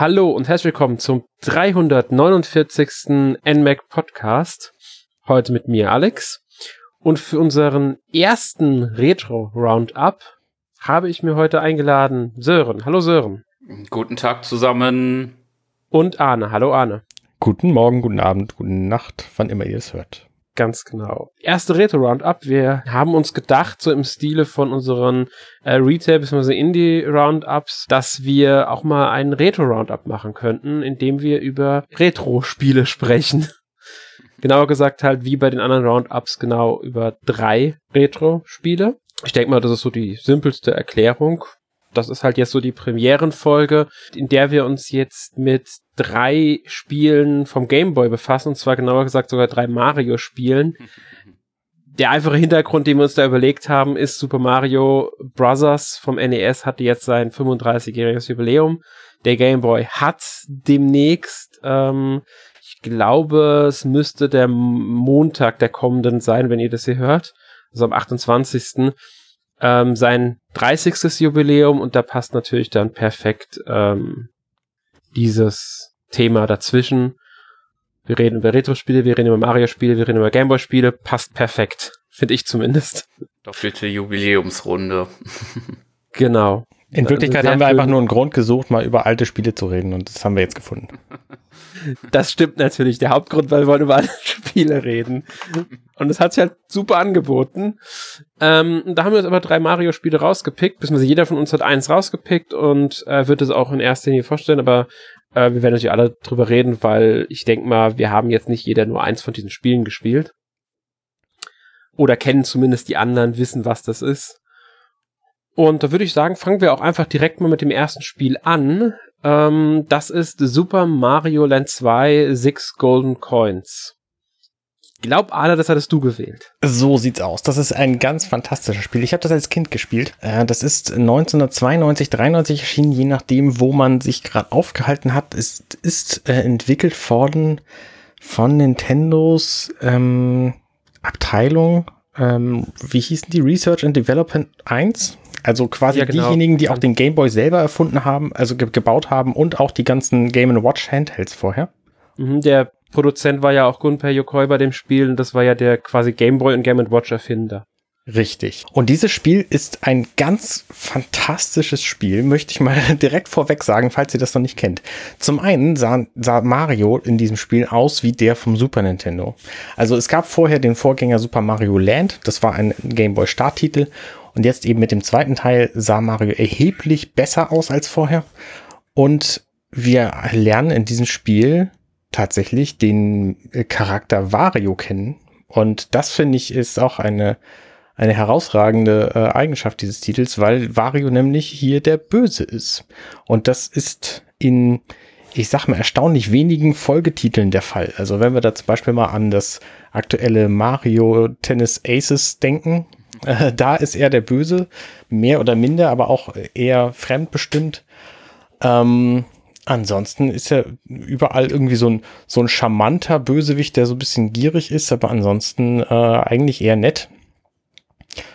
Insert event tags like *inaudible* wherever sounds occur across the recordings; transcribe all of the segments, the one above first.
Hallo und herzlich willkommen zum 349. NMAC Podcast. Heute mit mir Alex. Und für unseren ersten Retro Roundup habe ich mir heute eingeladen Sören. Hallo Sören. Guten Tag zusammen. Und Arne. Hallo Arne. Guten Morgen, guten Abend, guten Nacht, wann immer ihr es hört. Ganz genau. Erste Retro-Roundup. Wir haben uns gedacht, so im Stile von unseren äh, Retail- bzw. Indie-Roundups, dass wir auch mal einen Retro-Roundup machen könnten, indem wir über Retro-Spiele sprechen. *laughs* Genauer gesagt halt wie bei den anderen Roundups genau über drei Retro-Spiele. Ich denke mal, das ist so die simpelste Erklärung das ist halt jetzt so die Premierenfolge, in der wir uns jetzt mit drei Spielen vom Game Boy befassen, und zwar genauer gesagt sogar drei Mario-Spielen. *laughs* Der einfache Hintergrund, den wir uns da überlegt haben, ist Super Mario Bros. vom NES hatte jetzt sein 35-jähriges Jubiläum. Der Game Boy hat demnächst, ähm, ich glaube, es müsste der Montag der kommenden sein, wenn ihr das hier hört, also am 28 ähm, sein 30. Jubiläum und da passt natürlich dann perfekt ähm, dieses Thema dazwischen. Wir reden über Retro-Spiele, wir reden über Mario-Spiele, wir reden über Gameboy-Spiele, passt perfekt, finde ich zumindest. Doppelte Jubiläumsrunde. genau. In Wirklichkeit haben wir einfach nur einen Grund gesucht, mal über alte Spiele zu reden und das haben wir jetzt gefunden. *laughs* Das stimmt natürlich. Der Hauptgrund, weil wir wollen über alte *laughs* Spiele reden. Und es hat sich halt super angeboten. Ähm, da haben wir jetzt aber drei Mario-Spiele rausgepickt, beziehungsweise jeder von uns hat eins rausgepickt und äh, wird es auch in erster Linie vorstellen, aber äh, wir werden natürlich alle drüber reden, weil ich denke mal, wir haben jetzt nicht jeder nur eins von diesen Spielen gespielt. Oder kennen zumindest die anderen, wissen, was das ist. Und da würde ich sagen, fangen wir auch einfach direkt mal mit dem ersten Spiel an. Ähm, das ist Super Mario Land 2 Six Golden Coins. Ich glaube, Ada, das hattest du gewählt. So sieht's aus. Das ist ein ganz fantastisches Spiel. Ich habe das als Kind gespielt. Äh, das ist 1992, 93 erschienen, je nachdem, wo man sich gerade aufgehalten hat. Es ist äh, entwickelt worden von Nintendos ähm, Abteilung. Ähm, wie hießen die? Research and Development 1? Also quasi ja, genau. diejenigen, die auch den Game Boy selber erfunden haben, also ge gebaut haben und auch die ganzen Game Watch Handhelds vorher. Mhm, der Produzent war ja auch Gunpei Yokoi bei dem Spiel und das war ja der quasi Game Boy und Game Watch Erfinder. Richtig. Und dieses Spiel ist ein ganz fantastisches Spiel, möchte ich mal *laughs* direkt vorweg sagen, falls ihr das noch nicht kennt. Zum einen sah, sah, Mario in diesem Spiel aus wie der vom Super Nintendo. Also es gab vorher den Vorgänger Super Mario Land, das war ein Game Boy Starttitel und jetzt eben mit dem zweiten Teil sah Mario erheblich besser aus als vorher. Und wir lernen in diesem Spiel tatsächlich den Charakter Wario kennen. Und das finde ich ist auch eine, eine herausragende äh, Eigenschaft dieses Titels, weil Wario nämlich hier der Böse ist. Und das ist in, ich sag mal, erstaunlich wenigen Folgetiteln der Fall. Also wenn wir da zum Beispiel mal an das aktuelle Mario Tennis Aces denken, äh, da ist er der Böse, mehr oder minder, aber auch eher fremdbestimmt. Ähm, ansonsten ist er überall irgendwie so ein, so ein charmanter Bösewicht, der so ein bisschen gierig ist, aber ansonsten äh, eigentlich eher nett.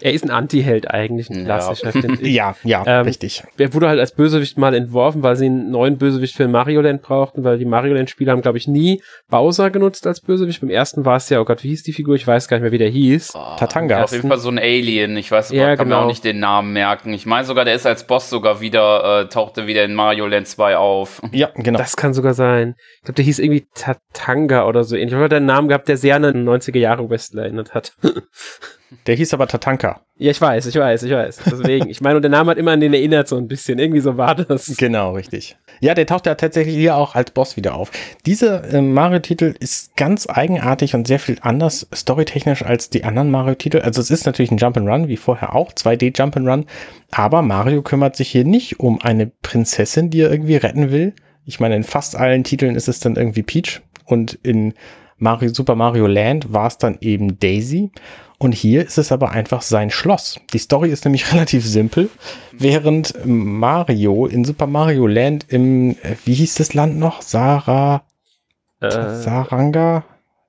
Er ist ein Anti-Held eigentlich, ein klassischer, ja. finde *laughs* ich. Ja, ja, ähm, richtig. Er wurde halt als Bösewicht mal entworfen, weil sie einen neuen Bösewicht für Mario Land brauchten, weil die Mario Land-Spieler haben, glaube ich, nie Bowser genutzt als Bösewicht. Beim ersten war es ja, oh Gott, wie hieß die Figur? Ich weiß gar nicht mehr, wie der hieß. Oh, Tatanga. Auf jeden Fall so ein Alien. Ich weiß, ja, kann genau. mir auch nicht den Namen merken. Ich meine sogar, der ist als Boss sogar wieder, äh, tauchte wieder in Mario Land 2 auf. *laughs* Ja, genau. Das kann sogar sein. Ich glaube, der hieß irgendwie Tatanga oder so ähnlich. Ich habe einen Namen gehabt, der sehr an einen 90er Jahre Westler erinnert hat. *laughs* Der hieß aber Tatanka. Ja, ich weiß, ich weiß, ich weiß. Deswegen, ich meine, und der Name hat immer an den erinnert so ein bisschen. Irgendwie so war das. Genau, richtig. Ja, der taucht ja tatsächlich hier auch als Boss wieder auf. Dieser äh, Mario-Titel ist ganz eigenartig und sehr viel anders storytechnisch als die anderen Mario-Titel. Also es ist natürlich ein Jump'n'Run, wie vorher auch, 2D Jump'n'Run. Aber Mario kümmert sich hier nicht um eine Prinzessin, die er irgendwie retten will. Ich meine, in fast allen Titeln ist es dann irgendwie Peach und in Mario, Super Mario Land war es dann eben Daisy. Und hier ist es aber einfach sein Schloss. Die Story ist nämlich *laughs* relativ simpel. Während Mario in Super Mario Land im, äh, wie hieß das Land noch? Sarah, äh, Saranga?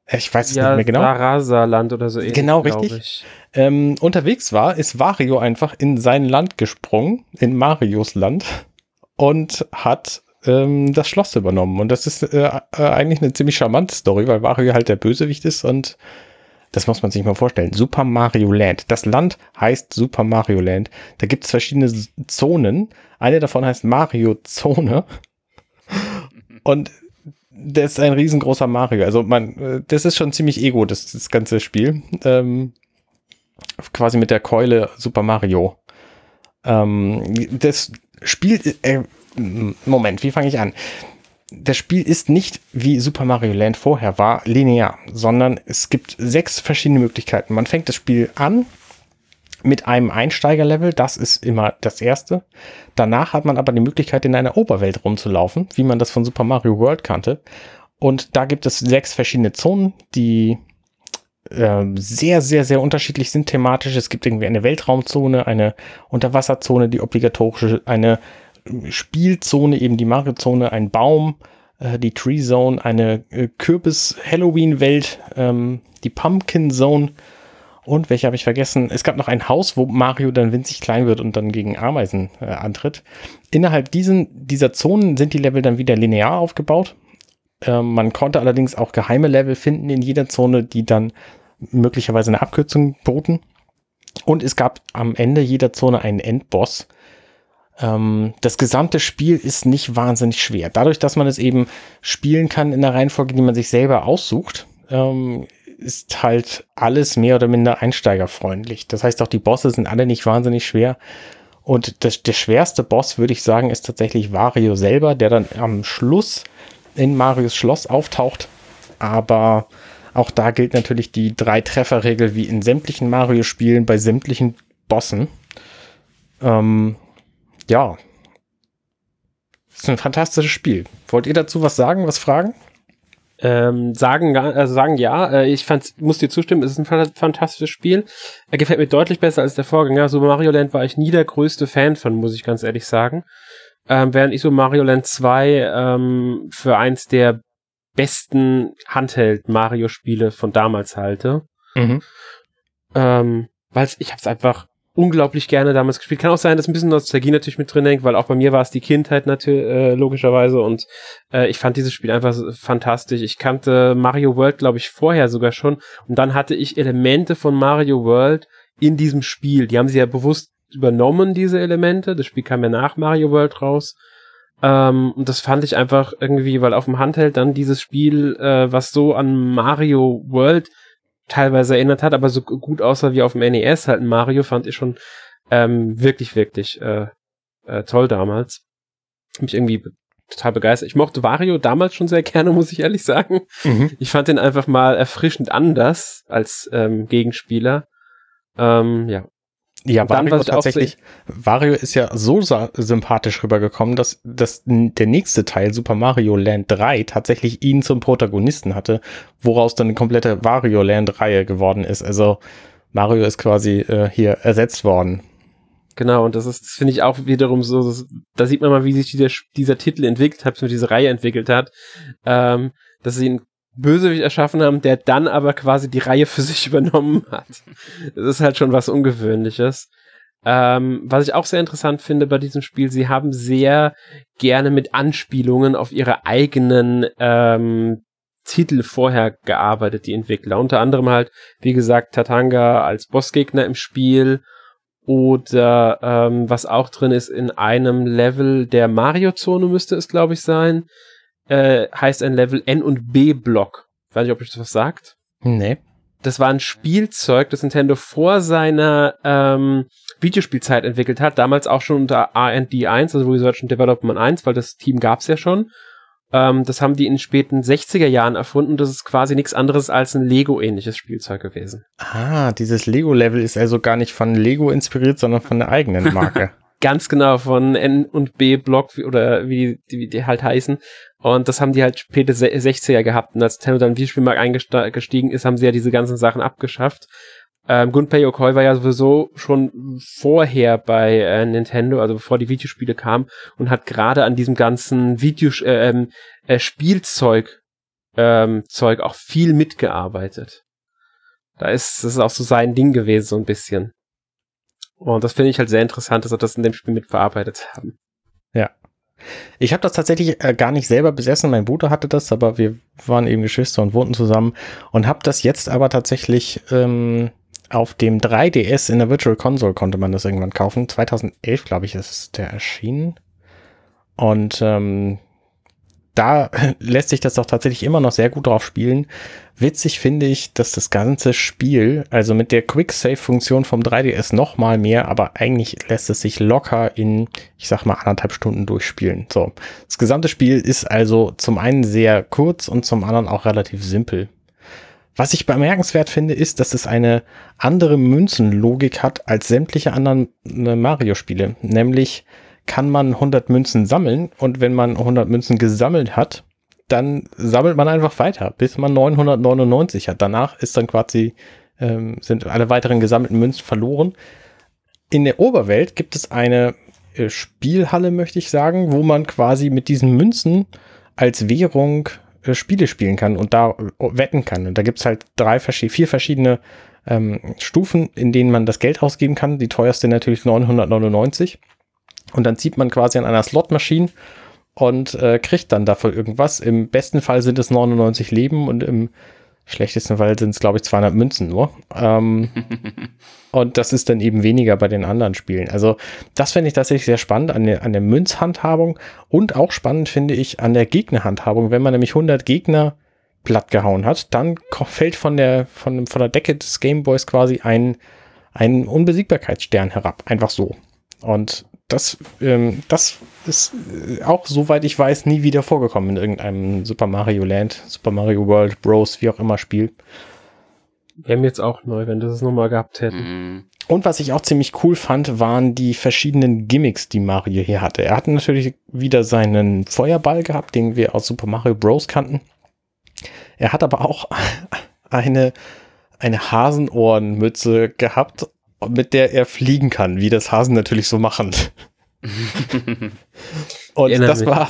Ich weiß es ja, nicht mehr genau. Sarasa-Land oder so ähnlich. Genau, richtig. Ähm, unterwegs war, ist Wario einfach in sein Land gesprungen, in Marios Land, und hat ähm, das Schloss übernommen. Und das ist äh, äh, eigentlich eine ziemlich charmante Story, weil Mario halt der Bösewicht ist und das muss man sich mal vorstellen. Super Mario Land. Das Land heißt Super Mario Land. Da gibt es verschiedene Zonen. Eine davon heißt Mario Zone. *laughs* Und das ist ein riesengroßer Mario. Also man, äh, das ist schon ziemlich ego, das, das ganze Spiel. Ähm, quasi mit der Keule Super Mario. Ähm, das Spiel, äh, Moment, wie fange ich an? Das Spiel ist nicht wie Super Mario Land vorher war, linear, sondern es gibt sechs verschiedene Möglichkeiten. Man fängt das Spiel an mit einem Einsteigerlevel, das ist immer das erste. Danach hat man aber die Möglichkeit, in einer Oberwelt rumzulaufen, wie man das von Super Mario World kannte. Und da gibt es sechs verschiedene Zonen, die äh, sehr, sehr, sehr unterschiedlich sind thematisch. Es gibt irgendwie eine Weltraumzone, eine Unterwasserzone, die obligatorische, eine Spielzone, eben die Mario-Zone, ein Baum, äh, die Tree Zone, eine äh, Kürbis-Halloween-Welt, ähm, die Pumpkin Zone und welche habe ich vergessen? Es gab noch ein Haus, wo Mario dann winzig klein wird und dann gegen Ameisen äh, antritt. Innerhalb diesen, dieser Zonen sind die Level dann wieder linear aufgebaut. Ähm, man konnte allerdings auch geheime Level finden in jeder Zone, die dann möglicherweise eine Abkürzung boten. Und es gab am Ende jeder Zone einen Endboss. Ähm, das gesamte Spiel ist nicht wahnsinnig schwer. Dadurch, dass man es eben spielen kann in der Reihenfolge, die man sich selber aussucht, ähm, ist halt alles mehr oder minder einsteigerfreundlich. Das heißt, auch die Bosse sind alle nicht wahnsinnig schwer. Und das, der schwerste Boss, würde ich sagen, ist tatsächlich Wario selber, der dann am Schluss in Marios Schloss auftaucht. Aber auch da gilt natürlich die Drei-Treffer-Regel wie in sämtlichen Mario-Spielen bei sämtlichen Bossen. Ähm, ja. ist ein fantastisches Spiel. Wollt ihr dazu was sagen, was fragen? Ähm, sagen, also sagen ja, äh, ich fand, muss dir zustimmen, es ist ein fantastisches Spiel. Er gefällt mir deutlich besser als der Vorgänger. Super Mario Land war ich nie der größte Fan von, muss ich ganz ehrlich sagen. Ähm, während ich so Mario Land 2 ähm, für eins der besten Handheld-Mario-Spiele von damals halte. Mhm. Ähm, weil ich hab's einfach unglaublich gerne damals gespielt. Kann auch sein, dass ein bisschen Nostalgie natürlich mit drin hängt, weil auch bei mir war es die Kindheit natürlich äh, logischerweise und äh, ich fand dieses Spiel einfach fantastisch. Ich kannte Mario World, glaube ich, vorher sogar schon und dann hatte ich Elemente von Mario World in diesem Spiel. Die haben sie ja bewusst übernommen, diese Elemente. Das Spiel kam ja nach Mario World raus. Ähm, und das fand ich einfach irgendwie, weil auf dem Handheld dann dieses Spiel, äh, was so an Mario World teilweise erinnert hat, aber so gut aussah wie auf dem NES, halt ein Mario, fand ich schon ähm, wirklich, wirklich äh, äh, toll damals. Mich irgendwie total begeistert. Ich mochte Wario damals schon sehr *laughs* gerne, muss ich ehrlich sagen. Mhm. Ich fand den einfach mal erfrischend anders als ähm, Gegenspieler. Ähm, ja, ja, Wario tatsächlich, Wario ist ja so sympathisch rübergekommen, dass, dass der nächste Teil, Super Mario Land 3, tatsächlich ihn zum Protagonisten hatte, woraus dann eine komplette Wario Land-Reihe geworden ist. Also Mario ist quasi äh, hier ersetzt worden. Genau, und das ist, das finde ich auch wiederum so, das, da sieht man mal, wie sich dieser, dieser Titel entwickelt hat, wie diese Reihe entwickelt hat, ähm, dass sie ihn Bösewicht erschaffen haben, der dann aber quasi die Reihe für sich *laughs* übernommen hat. Das ist halt schon was Ungewöhnliches. Ähm, was ich auch sehr interessant finde bei diesem Spiel, sie haben sehr gerne mit Anspielungen auf ihre eigenen ähm, Titel vorher gearbeitet, die Entwickler. Unter anderem halt, wie gesagt, Tatanga als Bossgegner im Spiel oder ähm, was auch drin ist in einem Level der Mario-Zone müsste es, glaube ich, sein äh, heißt ein Level N und B Block. Weiß nicht, ob euch das was sagt. Nee. Das war ein Spielzeug, das Nintendo vor seiner ähm, Videospielzeit entwickelt hat, damals auch schon unter R&D 1, also Research and Development 1, weil das Team gab's ja schon. Ähm, das haben die in den späten 60er Jahren erfunden. Das ist quasi nichts anderes als ein Lego-ähnliches Spielzeug gewesen. Ah, dieses Lego-Level ist also gar nicht von Lego inspiriert, sondern von der eigenen Marke. *laughs* Ganz genau, von N und B Block oder wie die, wie die halt heißen. Und das haben die halt späte 60er gehabt. Und als Nintendo dann Videospielmarkt eingestiegen ist, haben sie ja diese ganzen Sachen abgeschafft. Ähm, Gunpei Yokoi war ja sowieso schon vorher bei äh, Nintendo, also bevor die Videospiele kamen, und hat gerade an diesem ganzen Videos äh, ähm, äh, Spielzeug ähm, Zeug auch viel mitgearbeitet. Da ist das ist auch so sein Ding gewesen, so ein bisschen. Und das finde ich halt sehr interessant, dass sie das in dem Spiel mitverarbeitet haben. Ja. Ich habe das tatsächlich äh, gar nicht selber besessen. Mein Bruder hatte das, aber wir waren eben Geschwister und wohnten zusammen und habe das jetzt aber tatsächlich ähm, auf dem 3DS in der Virtual Console konnte man das irgendwann kaufen. 2011, glaube ich, ist der erschienen. Und ähm, da *laughs* lässt sich das doch tatsächlich immer noch sehr gut drauf spielen. Witzig finde ich, dass das ganze Spiel, also mit der Quick-Save-Funktion vom 3DS noch mal mehr, aber eigentlich lässt es sich locker in, ich sag mal, anderthalb Stunden durchspielen. So. Das gesamte Spiel ist also zum einen sehr kurz und zum anderen auch relativ simpel. Was ich bemerkenswert finde, ist, dass es eine andere Münzenlogik hat als sämtliche anderen äh, Mario-Spiele. Nämlich kann man 100 Münzen sammeln und wenn man 100 Münzen gesammelt hat, dann sammelt man einfach weiter, bis man 999 hat. Danach ist dann quasi, ähm, sind alle weiteren gesammelten Münzen verloren. In der Oberwelt gibt es eine äh, Spielhalle, möchte ich sagen, wo man quasi mit diesen Münzen als Währung äh, Spiele spielen kann und da äh, wetten kann. Und da gibt's halt drei, vier verschiedene ähm, Stufen, in denen man das Geld ausgeben kann. Die teuerste natürlich 999. Und dann zieht man quasi an einer Slotmaschine und äh, kriegt dann dafür irgendwas. Im besten Fall sind es 99 Leben und im schlechtesten Fall sind es, glaube ich, 200 Münzen nur. Ähm, *laughs* und das ist dann eben weniger bei den anderen Spielen. Also das finde ich tatsächlich sehr spannend an der, an der Münzhandhabung und auch spannend finde ich an der Gegnerhandhabung. Wenn man nämlich 100 Gegner platt gehauen hat, dann fällt von der, von, von der Decke des Gameboys quasi ein, ein Unbesiegbarkeitsstern herab. Einfach so. Und das, ähm, das ist äh, auch, soweit ich weiß, nie wieder vorgekommen in irgendeinem Super Mario Land, Super Mario World, Bros, wie auch immer Spiel. Wäre mir jetzt auch neu, wenn das es nochmal gehabt hätten. Mhm. Und was ich auch ziemlich cool fand, waren die verschiedenen Gimmicks, die Mario hier hatte. Er hatte natürlich wieder seinen Feuerball gehabt, den wir aus Super Mario Bros. kannten. Er hat aber auch *laughs* eine, eine Hasenohrenmütze gehabt mit der er fliegen kann, wie das Hasen natürlich so machen. *laughs* Und das war,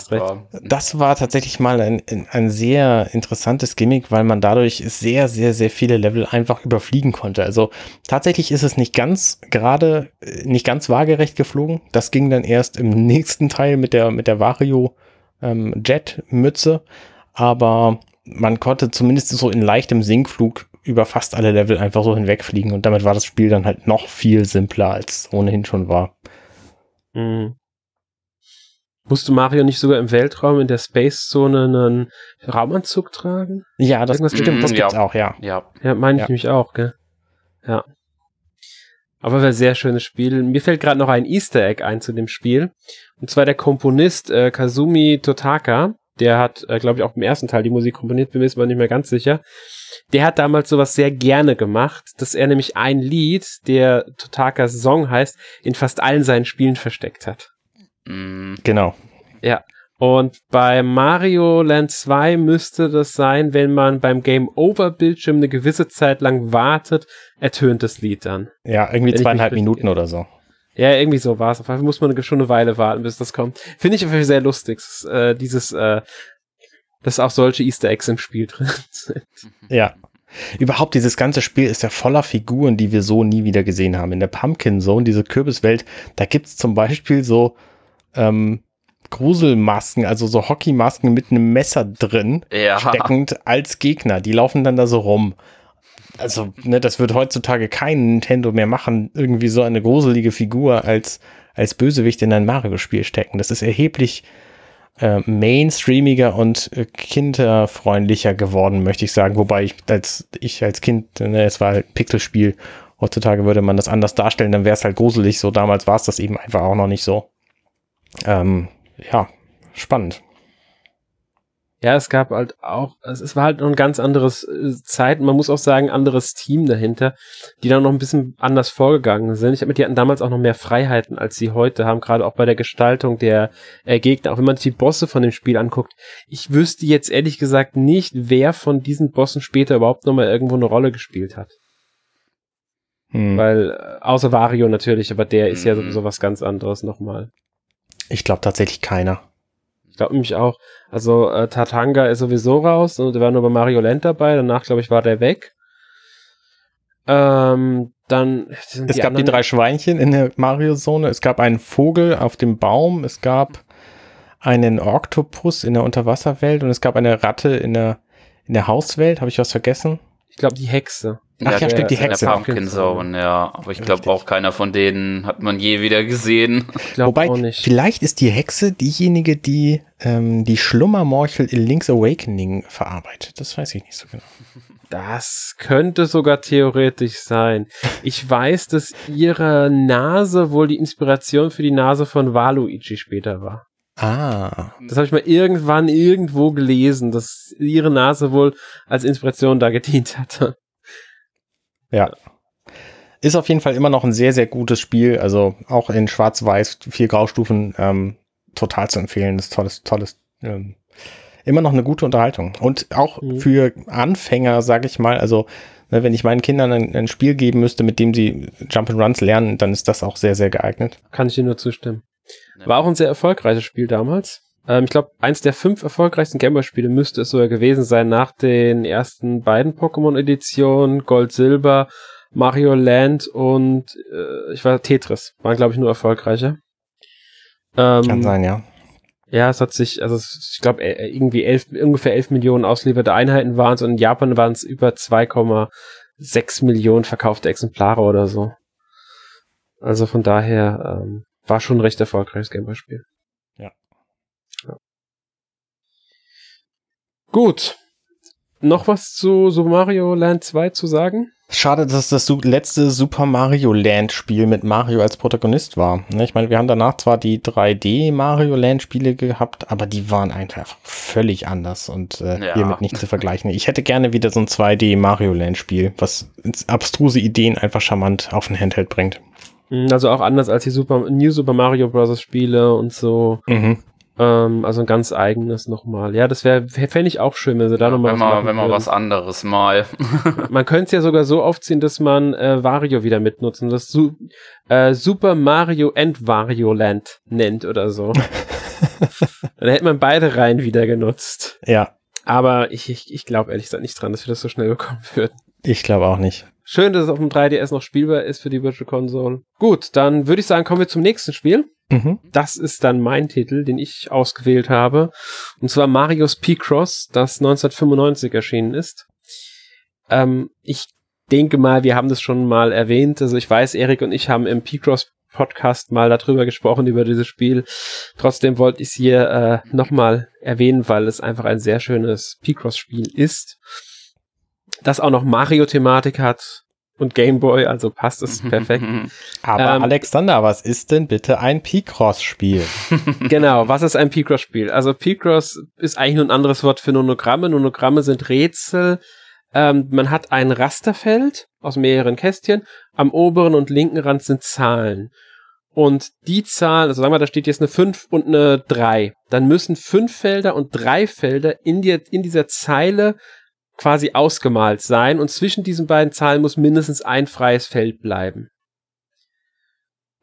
das war tatsächlich mal ein, ein sehr interessantes Gimmick, weil man dadurch sehr, sehr, sehr viele Level einfach überfliegen konnte. Also tatsächlich ist es nicht ganz gerade, nicht ganz waagerecht geflogen. Das ging dann erst im nächsten Teil mit der, mit der Vario ähm, Jet Mütze. Aber man konnte zumindest so in leichtem Sinkflug über fast alle Level einfach so hinwegfliegen und damit war das Spiel dann halt noch viel simpler, als ohnehin schon war. Mhm. Musste Mario nicht sogar im Weltraum in der Space-Zone einen Raumanzug tragen? Ja, das, Irgendwas stimmt, das gibt's ja. auch, ja. Ja, ja meine ich ja. nämlich auch, gell? Ja. Aber war ein sehr schönes Spiel. Mir fällt gerade noch ein Easter Egg ein zu dem Spiel. Und zwar der Komponist äh, Kazumi Totaka. Der hat, äh, glaube ich, auch im ersten Teil die Musik komponiert, bin mir jetzt mal nicht mehr ganz sicher der hat damals sowas sehr gerne gemacht, dass er nämlich ein Lied, der Totakas Song heißt, in fast allen seinen Spielen versteckt hat. Mm. Genau. Ja. Und bei Mario Land 2 müsste das sein, wenn man beim Game Over Bildschirm eine gewisse Zeit lang wartet, ertönt das Lied dann. Ja, irgendwie zweieinhalb Minuten oder so. Ja, irgendwie so war es. Auf jeden Fall muss man schon eine Weile warten, bis das kommt. Finde ich auf jeden Fall sehr lustig, äh, dieses äh, dass auch solche Easter Eggs im Spiel *laughs* drin sind. Ja. Überhaupt dieses ganze Spiel ist ja voller Figuren, die wir so nie wieder gesehen haben. In der Pumpkin Zone, diese Kürbiswelt, da gibt's zum Beispiel so ähm, Gruselmasken, also so Hockeymasken mit einem Messer drin, ja. steckend als Gegner. Die laufen dann da so rum. Also, ne, das wird heutzutage kein Nintendo mehr machen, irgendwie so eine gruselige Figur als, als Bösewicht in ein Mario-Spiel stecken. Das ist erheblich äh, mainstreamiger und äh, kinderfreundlicher geworden, möchte ich sagen. Wobei ich als, ich als Kind, ne, es war halt ein Pixelspiel. Heutzutage würde man das anders darstellen, dann wäre es halt gruselig. So damals war es das eben einfach auch noch nicht so. Ähm, ja, spannend. Ja, es gab halt auch, es war halt noch ein ganz anderes äh, Zeit, man muss auch sagen, anderes Team dahinter, die dann noch ein bisschen anders vorgegangen sind. Ich habe mit die hatten damals auch noch mehr Freiheiten, als sie heute haben, gerade auch bei der Gestaltung der äh, Gegner. Auch wenn man sich die Bosse von dem Spiel anguckt. Ich wüsste jetzt ehrlich gesagt nicht, wer von diesen Bossen später überhaupt noch mal irgendwo eine Rolle gespielt hat. Hm. Weil, äh, außer Wario natürlich, aber der ist ja hm. sowieso was ganz anderes nochmal. Ich glaube tatsächlich keiner. Ich glaube nämlich auch. Also äh, Tatanga ist sowieso raus und der war nur bei Mario Land dabei. Danach, glaube ich, war der weg. Ähm, dann. Es gab die drei Schweinchen in der Mario-Zone. Es gab einen Vogel auf dem Baum. Es gab einen Oktopus in der Unterwasserwelt und es gab eine Ratte in der, in der Hauswelt. Habe ich was vergessen? Ich glaube, die Hexe. Ach ja, ja stimmt, die Hexe. Der Pumpkin Zone, ja. Aber ich glaube auch keiner von denen hat man je wieder gesehen. Ich glaube auch nicht. Vielleicht ist die Hexe diejenige, die ähm, die Schlummermorchel in Link's Awakening verarbeitet. Das weiß ich nicht so genau. Das könnte sogar theoretisch sein. Ich weiß, dass ihre Nase wohl die Inspiration für die Nase von Waluigi später war. Ah. Das habe ich mal irgendwann irgendwo gelesen, dass ihre Nase wohl als Inspiration da gedient hatte. Ja. Ist auf jeden Fall immer noch ein sehr, sehr gutes Spiel. Also auch in Schwarz-Weiß, vier Graustufen, ähm, total zu empfehlen. Das ist tolles, tolles, ähm, immer noch eine gute Unterhaltung. Und auch mhm. für Anfänger, sag ich mal, also ne, wenn ich meinen Kindern ein, ein, Spiel geben müsste, mit dem sie Jump'n'Runs lernen, dann ist das auch sehr, sehr geeignet. Kann ich dir nur zustimmen. War auch ein sehr erfolgreiches Spiel damals. Ähm, ich glaube, eins der fünf erfolgreichsten Gameboy-Spiele müsste es sogar gewesen sein nach den ersten beiden Pokémon-Editionen, Gold, Silber, Mario Land und äh, ich war Tetris. Waren, glaube ich, nur erfolgreiche. Ähm, Kann sein, ja. Ja, es hat sich, also ich glaube, äh, irgendwie elf, ungefähr elf Millionen ausgelieferte Einheiten waren es und in Japan waren es über 2,6 Millionen verkaufte Exemplare oder so. Also von daher ähm, war schon ein recht erfolgreiches Gameboy-Spiel. Ja. ja. Gut. Noch was zu Super Mario Land 2 zu sagen? Schade, dass das letzte Super Mario Land Spiel mit Mario als Protagonist war. Ne, ich meine, wir haben danach zwar die 3D Mario Land Spiele gehabt, aber die waren einfach völlig anders und äh, ja. hiermit nicht zu vergleichen. Ich hätte gerne wieder so ein 2D Mario Land Spiel, was abstruse Ideen einfach charmant auf den Handheld bringt. Mhm, also auch anders als die Super, New Super Mario Bros. Spiele und so. Mhm. Ähm, also ein ganz eigenes nochmal. Ja, das wäre, fände ich auch schön, wenn sie da ja, nochmal was machen Wenn man was anderes mal. *laughs* man könnte es ja sogar so aufziehen, dass man äh, Wario wieder mitnutzt und das Su äh, Super Mario and Wario Land nennt oder so. *laughs* Dann hätte man beide Reihen wieder genutzt. Ja. Aber ich, ich, ich glaube ehrlich gesagt nicht dran, dass wir das so schnell bekommen würden. Ich glaube auch nicht. Schön, dass es auf dem 3DS noch spielbar ist für die Virtual Console. Gut, dann würde ich sagen, kommen wir zum nächsten Spiel. Mhm. Das ist dann mein Titel, den ich ausgewählt habe. Und zwar Marios P-Cross, das 1995 erschienen ist. Ähm, ich denke mal, wir haben das schon mal erwähnt. Also ich weiß, Erik und ich haben im P-Cross Podcast mal darüber gesprochen, über dieses Spiel. Trotzdem wollte ich es hier äh, nochmal erwähnen, weil es einfach ein sehr schönes P-Cross-Spiel ist das auch noch Mario-Thematik hat und Gameboy, also passt es *laughs* perfekt. Aber ähm, Alexander, was ist denn bitte ein P-Cross-Spiel? *laughs* genau, was ist ein P-Cross-Spiel? Also P-Cross ist eigentlich nur ein anderes Wort für Nonogramme. Nonogramme sind Rätsel. Ähm, man hat ein Rasterfeld aus mehreren Kästchen. Am oberen und linken Rand sind Zahlen. Und die Zahl, also sagen wir, da steht jetzt eine 5 und eine 3. Dann müssen fünf Felder und drei Felder in, die, in dieser Zeile quasi ausgemalt sein und zwischen diesen beiden Zahlen muss mindestens ein freies Feld bleiben.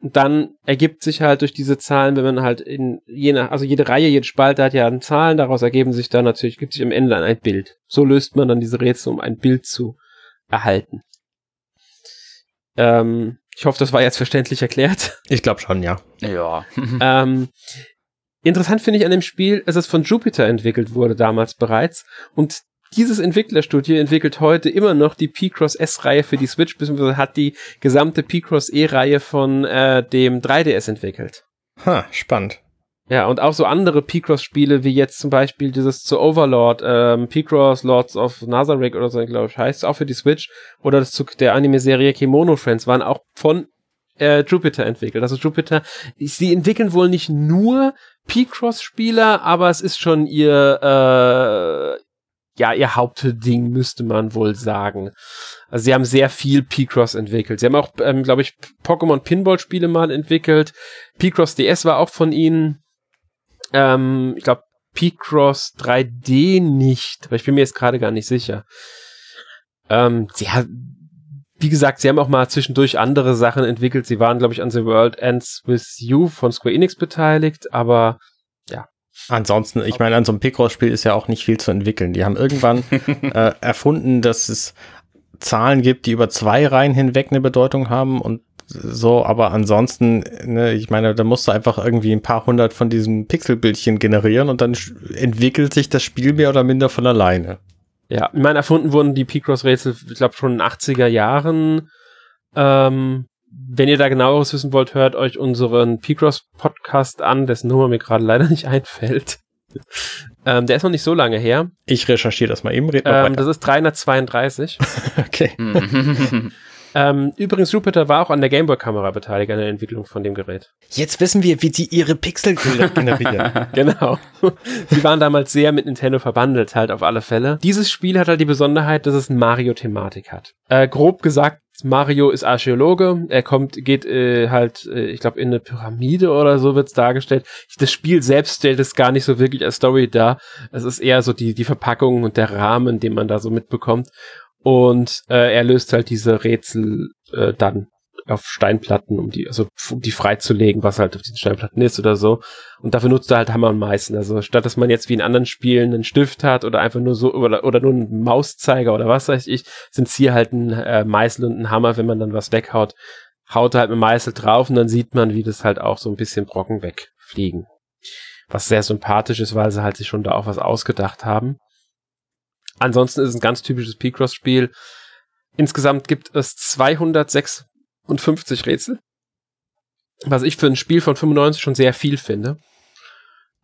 Und dann ergibt sich halt durch diese Zahlen, wenn man halt in je nach, also jede Reihe, jede Spalte hat ja Zahlen, daraus ergeben sich dann natürlich, gibt sich am Ende dann ein Bild. So löst man dann diese Rätsel, um ein Bild zu erhalten. Ähm, ich hoffe, das war jetzt verständlich erklärt. *laughs* Ich glaube schon, ja. Ja. *laughs* ähm, interessant finde ich an dem Spiel, dass es von Jupiter entwickelt wurde damals bereits und dieses Entwicklerstudio entwickelt heute immer noch die P-Cross S-Reihe für die Switch, beziehungsweise hat die gesamte P-Cross E-Reihe von äh, dem 3DS entwickelt. Ha, spannend. Ja, und auch so andere P-Cross-Spiele, wie jetzt zum Beispiel dieses zu Overlord, ähm, P-Cross Lords of Nazareth oder so, glaube ich, heißt auch für die Switch, oder das zu der Anime-Serie Kimono Friends, waren auch von äh, Jupiter entwickelt. Also Jupiter, sie entwickeln wohl nicht nur P-Cross-Spieler, aber es ist schon ihr, äh, ja, ihr Hauptding, müsste man wohl sagen. Also sie haben sehr viel P-Cross entwickelt. Sie haben auch, ähm, glaube ich, Pokémon Pinball-Spiele mal entwickelt. P-Cross DS war auch von ihnen. Ähm, ich glaube, P-Cross 3D nicht, aber ich bin mir jetzt gerade gar nicht sicher. Ähm, sie hat, wie gesagt, sie haben auch mal zwischendurch andere Sachen entwickelt. Sie waren, glaube ich, an The World Ends With You von Square Enix beteiligt, aber ja, Ansonsten, ich meine, an so einem Picross-Spiel ist ja auch nicht viel zu entwickeln. Die haben irgendwann *laughs* äh, erfunden, dass es Zahlen gibt, die über zwei Reihen hinweg eine Bedeutung haben und so, aber ansonsten, ne, ich meine, da musst du einfach irgendwie ein paar hundert von diesen Pixelbildchen generieren und dann entwickelt sich das Spiel mehr oder minder von alleine. Ja, ich meine, erfunden wurden die Picross-Rätsel, ich glaube, schon in den 80er Jahren. Ähm, wenn ihr da genaueres wissen wollt, hört euch unseren Picross-Podcast an, dessen Nummer mir gerade leider *laughs* nicht einfällt. ähm, der ist noch nicht so lange her. Ich recherchiere das mal eben. Ähm, das ist 332. *laughs* okay. *laughs* Ähm, übrigens, Jupiter war auch an der Gameboy-Kamera beteiligt, an der Entwicklung von dem Gerät. Jetzt wissen wir, wie sie ihre Pixelbilder generieren. genau. Sie waren damals sehr mit Nintendo verbandelt, halt auf alle Fälle. Dieses Spiel hat halt die Besonderheit, dass es eine Mario-Thematik hat. Äh, grob gesagt, Mario ist Archäologe. Er kommt, geht äh, halt, äh, ich glaube, in eine Pyramide oder so wird's dargestellt. Das Spiel selbst stellt es gar nicht so wirklich als Story dar. Es ist eher so die, die Verpackung und der Rahmen, den man da so mitbekommt. Und äh, er löst halt diese Rätsel äh, dann auf Steinplatten, um die, also um die freizulegen, was halt auf diesen Steinplatten ist oder so. Und dafür nutzt er halt Hammer und Meißen. Also statt dass man jetzt wie in anderen Spielen einen Stift hat oder einfach nur so oder, oder nur einen Mauszeiger oder was weiß ich, sind hier halt ein äh, Meißel und ein Hammer, wenn man dann was weghaut, haut er halt mit Meißel drauf und dann sieht man, wie das halt auch so ein bisschen Brocken wegfliegen. Was sehr sympathisch ist, weil sie halt sich schon da auch was ausgedacht haben. Ansonsten ist es ein ganz typisches P-Cross-Spiel. Insgesamt gibt es 256 Rätsel. Was ich für ein Spiel von 95 schon sehr viel finde.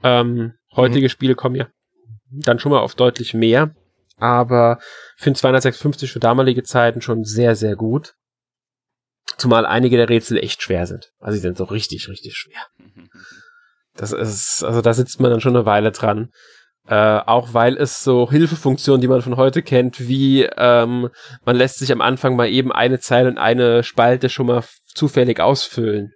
Ähm, heutige mhm. Spiele kommen ja dann schon mal auf deutlich mehr. Aber finde 256 für damalige Zeiten schon sehr, sehr gut. Zumal einige der Rätsel echt schwer sind. Also sie sind so richtig, richtig schwer. Das ist, also da sitzt man dann schon eine Weile dran. Äh, auch weil es so Hilfefunktionen, die man von heute kennt, wie ähm, man lässt sich am Anfang mal eben eine Zeile und eine Spalte schon mal zufällig ausfüllen.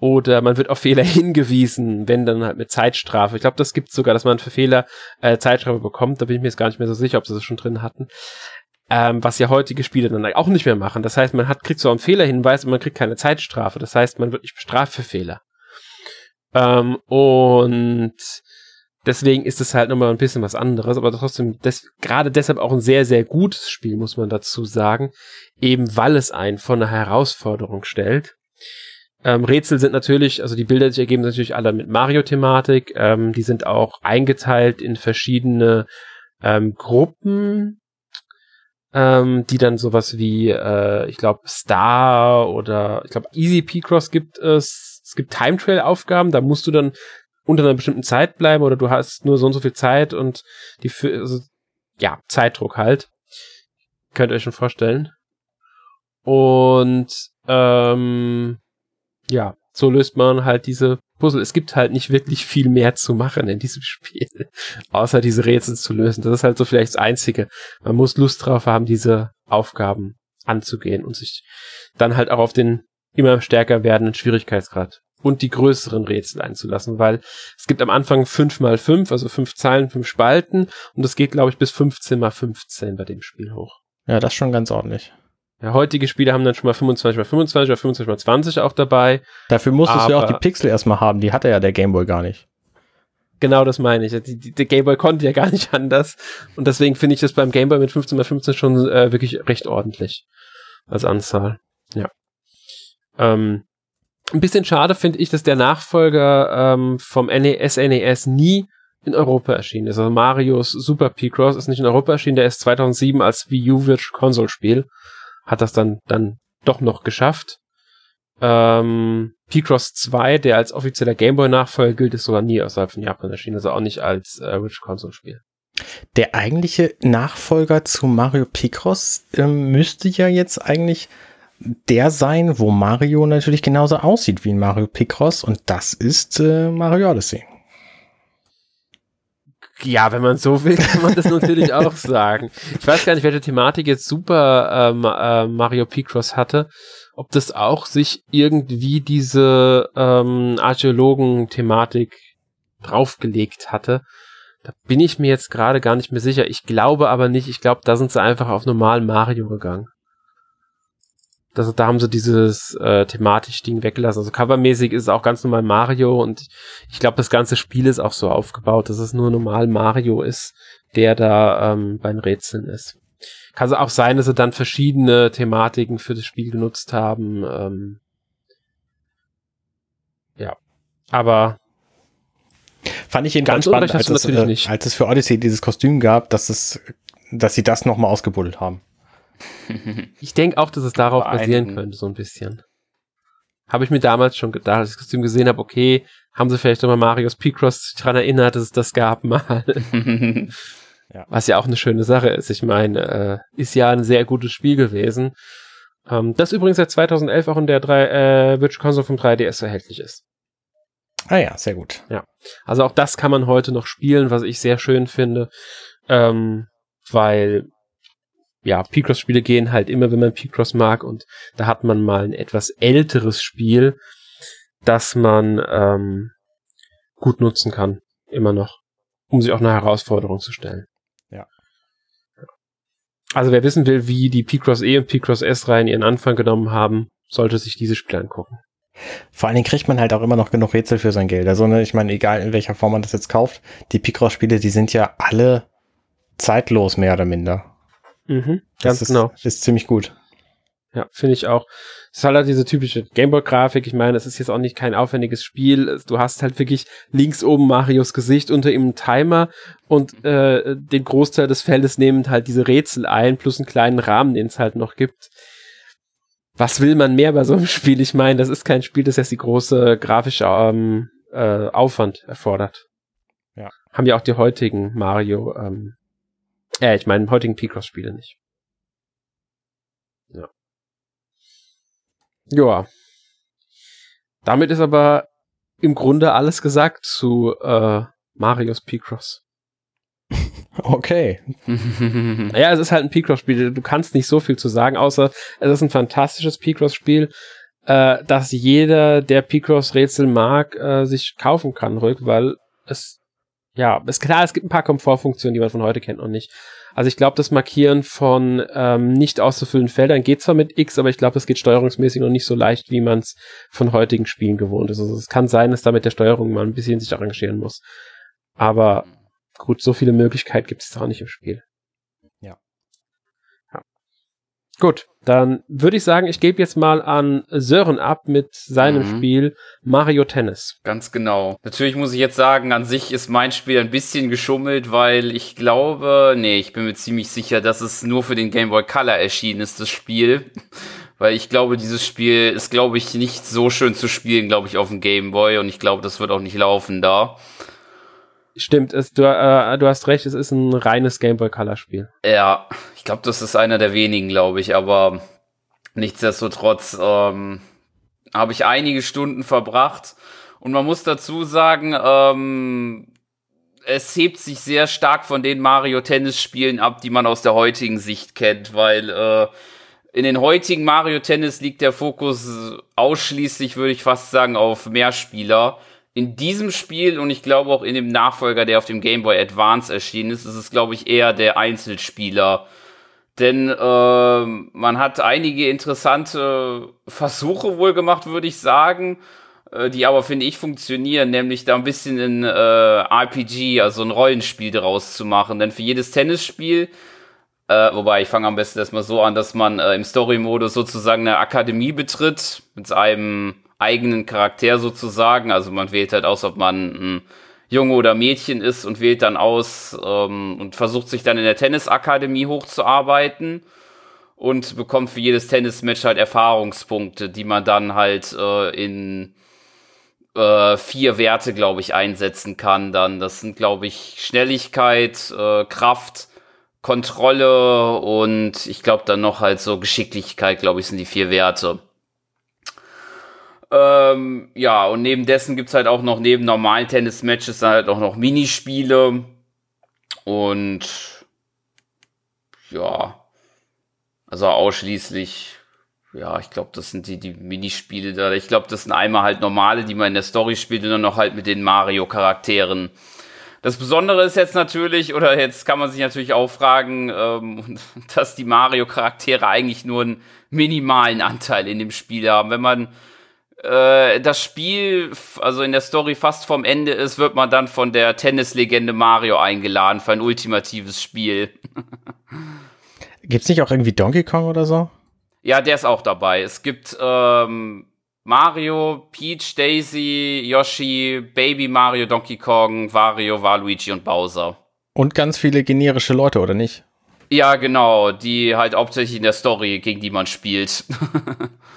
Oder man wird auf Fehler *laughs* hingewiesen, wenn dann halt mit Zeitstrafe. Ich glaube, das gibt sogar, dass man für Fehler äh, Zeitstrafe bekommt. Da bin ich mir jetzt gar nicht mehr so sicher, ob sie das schon drin hatten. Ähm, was ja heutige Spiele dann auch nicht mehr machen. Das heißt, man hat, kriegt so einen Fehlerhinweis und man kriegt keine Zeitstrafe. Das heißt, man wird nicht bestraft für Fehler. Ähm, und Deswegen ist es halt nochmal ein bisschen was anderes, aber trotzdem des, gerade deshalb auch ein sehr, sehr gutes Spiel, muss man dazu sagen, eben weil es einen vor eine Herausforderung stellt. Ähm, Rätsel sind natürlich, also die Bilder, die sich ergeben, sind natürlich alle mit Mario-Thematik. Ähm, die sind auch eingeteilt in verschiedene ähm, Gruppen, ähm, die dann sowas wie, äh, ich glaube, Star oder ich glaube, Easy P-Cross gibt es. Es gibt Time Trail Aufgaben, da musst du dann unter einer bestimmten Zeit bleiben oder du hast nur so und so viel Zeit und die also, ja, Zeitdruck halt. Könnt ihr euch schon vorstellen. Und ähm, ja, so löst man halt diese Puzzle. Es gibt halt nicht wirklich viel mehr zu machen in diesem *laughs* Spiel, außer diese Rätsel zu lösen. Das ist halt so vielleicht das Einzige. Man muss Lust drauf haben, diese Aufgaben anzugehen und sich dann halt auch auf den immer stärker werdenden Schwierigkeitsgrad und die größeren Rätsel einzulassen, weil es gibt am Anfang fünf mal fünf, also fünf Zeilen, fünf Spalten und das geht, glaube ich, bis 15 mal 15 bei dem Spiel hoch. Ja, das ist schon ganz ordentlich. Ja, heutige Spiele haben dann schon mal 25 mal 25 oder 25 mal 20 auch dabei. Dafür musstest du ja auch die Pixel erstmal haben, die hatte ja der Gameboy gar nicht. Genau das meine ich. Die, die, der Gameboy konnte ja gar nicht *laughs* anders. Und deswegen finde ich das beim Gameboy mit 15 mal 15 schon äh, wirklich recht ordentlich als Anzahl. Ja. Ähm, ein bisschen schade finde ich, dass der Nachfolger ähm, vom NES, NES nie in Europa erschienen ist. Also Marios Super P-Cross ist nicht in Europa erschienen, der ist 2007 als Wii U Virtual Console Spiel. Hat das dann, dann doch noch geschafft. Ähm, P-Cross 2, der als offizieller Gameboy-Nachfolger gilt, ist sogar nie außerhalb von Japan erschienen, also auch nicht als äh, Virtual Console Spiel. Der eigentliche Nachfolger zu Mario Picross ähm, müsste ja jetzt eigentlich der sein, wo Mario natürlich genauso aussieht wie in Mario Picross und das ist äh, Mario Odyssey. Ja, wenn man so will, kann man das *laughs* natürlich auch sagen. Ich weiß gar nicht, welche Thematik jetzt super ähm, äh, Mario Picross hatte. Ob das auch sich irgendwie diese ähm, Archäologen-Thematik draufgelegt hatte. Da bin ich mir jetzt gerade gar nicht mehr sicher. Ich glaube aber nicht. Ich glaube, da sind sie einfach auf normal Mario gegangen. Das, da haben sie dieses äh, thematisch Ding weggelassen. Also covermäßig ist es auch ganz normal Mario und ich glaube, das ganze Spiel ist auch so aufgebaut, dass es nur normal Mario ist, der da ähm, beim Rätseln ist. kann es auch sein, dass sie dann verschiedene Thematiken für das Spiel genutzt haben. Ähm, ja. Aber Fand ich jedenfalls spannend, als es, äh, als es für Odyssey dieses Kostüm gab, dass es, dass sie das nochmal ausgebuddelt haben. *laughs* ich denke auch, dass es darauf basieren könnte, so ein bisschen. Habe ich mir damals schon gedacht, als ich das Kostüm gesehen habe, okay, haben sie vielleicht nochmal Marius Picross daran erinnert, dass es das gab mal. *laughs* ja. Was ja auch eine schöne Sache ist. Ich meine, äh, ist ja ein sehr gutes Spiel gewesen. Ähm, das übrigens seit 2011 auch in der 3, äh, Virtual Console vom 3DS erhältlich ist. Ah ja, sehr gut. Ja. Also auch das kann man heute noch spielen, was ich sehr schön finde. Ähm, weil ja, Picross-Spiele gehen halt immer, wenn man Picross mag und da hat man mal ein etwas älteres Spiel, das man ähm, gut nutzen kann, immer noch, um sich auch eine Herausforderung zu stellen. Ja. Also wer wissen will, wie die Picross E und Picross S-Reihen ihren Anfang genommen haben, sollte sich diese Spiele angucken. Vor allen Dingen kriegt man halt auch immer noch genug Rätsel für sein Geld. Also, ne, ich meine, egal in welcher Form man das jetzt kauft, die Picross-Spiele, die sind ja alle zeitlos, mehr oder minder. Mhm, ganz das ist, genau. Ist ziemlich gut. Ja, finde ich auch. Es ist halt, halt diese typische Gameboy-Grafik. Ich meine, es ist jetzt auch nicht kein aufwendiges Spiel. Du hast halt wirklich links oben Marios Gesicht, unter ihm einen Timer und äh, den Großteil des Feldes nehmen halt diese Rätsel ein, plus einen kleinen Rahmen, den es halt noch gibt was will man mehr bei so einem *laughs* Spiel? Ich meine, das ist kein Spiel, das jetzt die große grafische ähm, äh, Aufwand erfordert. Ja. Haben ja auch die heutigen Mario, ähm, äh, ich meine, heutigen Picross-Spiele nicht. Ja. Joa. Damit ist aber im Grunde alles gesagt zu äh, Marios Picross. *laughs* Okay. ja, es ist halt ein Picross-Spiel. Du kannst nicht so viel zu sagen, außer es ist ein fantastisches Picross-Spiel, äh, das jeder, der Picross-Rätsel mag, äh, sich kaufen kann, ruhig, weil es, ja, ist klar, es gibt ein paar Komfortfunktionen, die man von heute kennt noch nicht. Also ich glaube, das Markieren von ähm, nicht auszufüllenden Feldern geht zwar mit X, aber ich glaube, das geht steuerungsmäßig noch nicht so leicht, wie man es von heutigen Spielen gewohnt ist. Also es kann sein, dass da mit der Steuerung man ein bisschen sich arrangieren muss. Aber gut, so viele Möglichkeiten gibt es auch nicht im Spiel. Ja. ja. Gut, dann würde ich sagen, ich gebe jetzt mal an Sören ab mit seinem mhm. Spiel Mario Tennis. Ganz genau. Natürlich muss ich jetzt sagen, an sich ist mein Spiel ein bisschen geschummelt, weil ich glaube, nee, ich bin mir ziemlich sicher, dass es nur für den Game Boy Color erschienen ist, das Spiel. *laughs* Weil ich glaube, dieses Spiel ist, glaube ich, nicht so schön zu spielen, glaube ich, auf dem Game Boy und ich glaube, das wird auch nicht laufen da. Stimmt, es, du, äh, du hast recht, es ist ein reines Game Boy Color Spiel. Ja, ich glaube, das ist einer der wenigen, glaube ich, aber nichtsdestotrotz ähm, habe ich einige Stunden verbracht und man muss dazu sagen, ähm, es hebt sich sehr stark von den Mario Tennis Spielen ab, die man aus der heutigen Sicht kennt, weil äh, in den heutigen Mario Tennis liegt der Fokus ausschließlich, würde ich fast sagen, auf Mehrspieler in diesem Spiel und ich glaube auch in dem Nachfolger, der auf dem Game Boy Advance erschienen ist, ist es, glaube ich, eher der Einzelspieler. Denn äh, man hat einige interessante Versuche wohl gemacht, würde ich sagen, äh, die aber, finde ich, funktionieren, nämlich da ein bisschen ein äh, RPG, also ein Rollenspiel daraus zu machen. Denn für jedes Tennisspiel äh, wobei ich fange am besten erstmal so an, dass man äh, im Story-Modus sozusagen eine Akademie betritt mit einem eigenen Charakter sozusagen. Also man wählt halt aus, ob man ein Junge oder Mädchen ist und wählt dann aus ähm, und versucht sich dann in der Tennisakademie hochzuarbeiten und bekommt für jedes Tennismatch halt Erfahrungspunkte, die man dann halt äh, in äh, vier Werte, glaube ich, einsetzen kann. Dann das sind, glaube ich, Schnelligkeit, äh, Kraft, Kontrolle und ich glaube dann noch halt so Geschicklichkeit, glaube ich, sind die vier Werte. Ähm, ja, und neben dessen gibt's halt auch noch neben normalen Tennis-Matches halt auch noch Minispiele. Und ja, also ausschließlich, ja, ich glaube, das sind die, die Minispiele da. Ich glaube, das sind einmal halt normale, die man in der Story spielt und dann noch halt mit den Mario-Charakteren. Das Besondere ist jetzt natürlich, oder jetzt kann man sich natürlich auch fragen, ähm, *laughs* dass die Mario-Charaktere eigentlich nur einen minimalen Anteil in dem Spiel haben. Wenn man äh, das Spiel, also in der Story fast vom Ende ist, wird man dann von der Tennislegende Mario eingeladen für ein ultimatives Spiel. *laughs* Gibt's nicht auch irgendwie Donkey Kong oder so? Ja, der ist auch dabei. Es gibt ähm, Mario, Peach, Daisy, Yoshi, Baby Mario, Donkey Kong, Wario, Waluigi und Bowser. Und ganz viele generische Leute, oder nicht? Ja, genau, die halt hauptsächlich in der Story, gegen die man spielt. *laughs*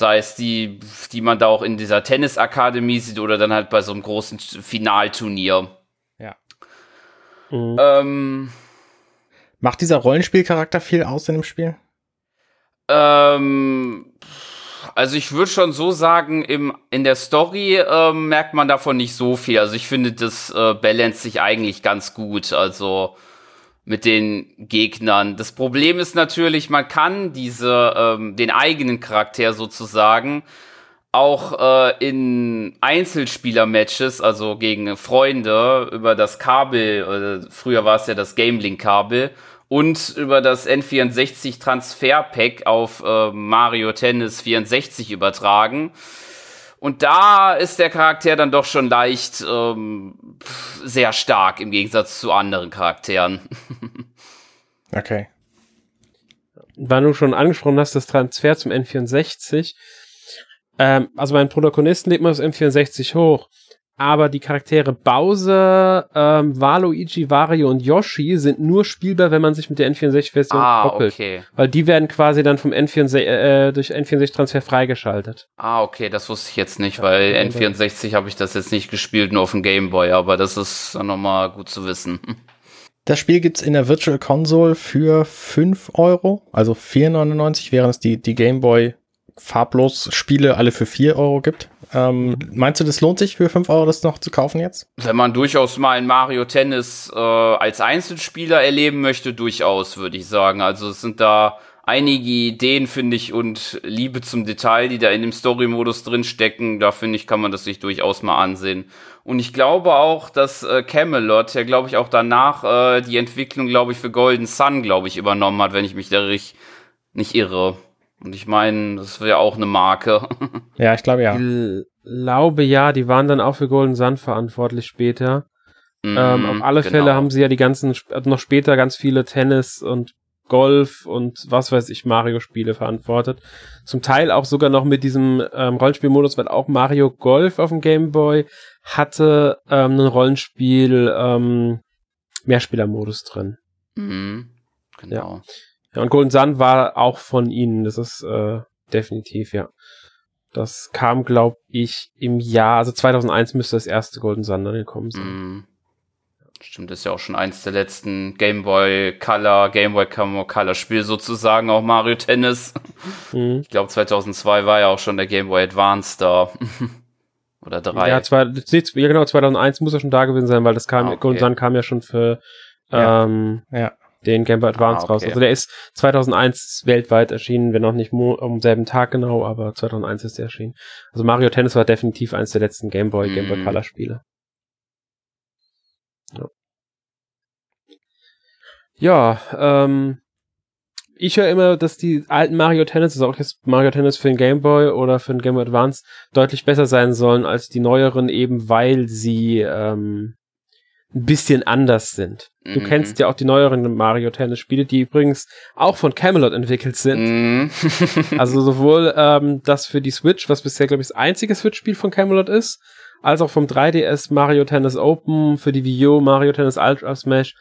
Sei es die, die man da auch in dieser Tennisakademie sieht oder dann halt bei so einem großen Finalturnier. Ja. Mhm. Ähm, Macht dieser Rollenspielcharakter viel aus in dem Spiel? Ähm, also ich würde schon so sagen, im, in der Story äh, merkt man davon nicht so viel. Also ich finde, das äh, balance sich eigentlich ganz gut. Also mit den Gegnern. Das Problem ist natürlich, man kann diese, ähm, den eigenen Charakter sozusagen auch äh, in Einzelspieler-Matches, also gegen Freunde, über das Kabel, äh, früher war es ja das Gamelink-Kabel, und über das N64 Transfer Pack auf äh, Mario Tennis 64 übertragen. Und da ist der Charakter dann doch schon leicht ähm, sehr stark im Gegensatz zu anderen Charakteren. *laughs* okay. Weil du schon angesprochen hast, das Transfer zum N64. Ähm, also beim Protagonisten lädt man das N64 hoch aber die Charaktere Bowser, ähm, Waluigi, Wario und Yoshi sind nur spielbar, wenn man sich mit der N64-Version ah, koppelt. Okay. Weil die werden quasi dann vom N64, äh, durch N64-Transfer freigeschaltet. Ah, okay, das wusste ich jetzt nicht, weil ja, N64 habe ich das jetzt nicht gespielt, nur auf dem Gameboy, aber das ist dann nochmal gut zu wissen. *laughs* Das Spiel gibt's in der Virtual Console für 5 Euro, also 4,99, während es die, die Gameboy farblos Spiele alle für 4 Euro gibt. Ähm, meinst du, das lohnt sich für 5 Euro, das noch zu kaufen jetzt? Wenn man durchaus mal ein Mario Tennis äh, als Einzelspieler erleben möchte, durchaus, würde ich sagen. Also es sind da einige Ideen, finde ich, und Liebe zum Detail, die da in dem Story-Modus drinstecken. Da finde ich, kann man das sich durchaus mal ansehen. Und ich glaube auch, dass äh, Camelot, der glaube ich auch danach äh, die Entwicklung, glaube ich, für Golden Sun, glaube ich, übernommen hat, wenn ich mich da richtig nicht irre. Und ich meine, das wäre auch eine Marke. *laughs* Ja, ich glaube ja. Ich glaube ja, die waren dann auch für Golden Sun verantwortlich später. Mm, ähm, auf alle genau. Fälle haben sie ja die ganzen, noch später ganz viele Tennis und Golf und was weiß ich, Mario-Spiele verantwortet. Zum Teil auch sogar noch mit diesem ähm, Rollenspielmodus, weil auch Mario Golf auf dem Game Boy hatte ähm, einen Rollenspiel ähm, Mehrspielermodus drin. Mhm, genau. Ja. Ja, und Golden Sun war auch von ihnen, das ist äh, definitiv, ja. Das kam, glaube ich, im Jahr, also 2001 müsste das erste Golden Sun dann gekommen sein. Mm. Stimmt, das ist ja auch schon eins der letzten Game Boy Color, Game Boy Color Spiel sozusagen, auch Mario Tennis. Mhm. Ich glaube 2002 war ja auch schon der Game Boy Advance da. *laughs* Oder drei. Ja, zwei, ja, genau, 2001 muss er schon da gewesen sein, weil das kam, ah, okay. Golden Sun kam ja schon für, ähm, ja. Den Game Boy Advance ah, okay. raus. Also der ist 2001 weltweit erschienen, wenn auch nicht am selben Tag genau, aber 2001 ist er erschienen. Also Mario Tennis war definitiv eines der letzten Game Boy, mm. Game Boy mhm. Color Spiele. Ja, ja ähm, ich höre immer, dass die alten Mario Tennis, also auch jetzt Mario Tennis für den Game Boy oder für den Game Boy Advance, deutlich besser sein sollen als die neueren, eben weil sie ähm, ein bisschen anders sind. Du mhm. kennst ja auch die neueren Mario Tennis Spiele, die übrigens auch von Camelot entwickelt sind. Mhm. *laughs* also sowohl ähm, das für die Switch, was bisher glaube ich das einzige Switch-Spiel von Camelot ist, als auch vom 3DS Mario Tennis Open für die Wii U Mario Tennis Ultra Smash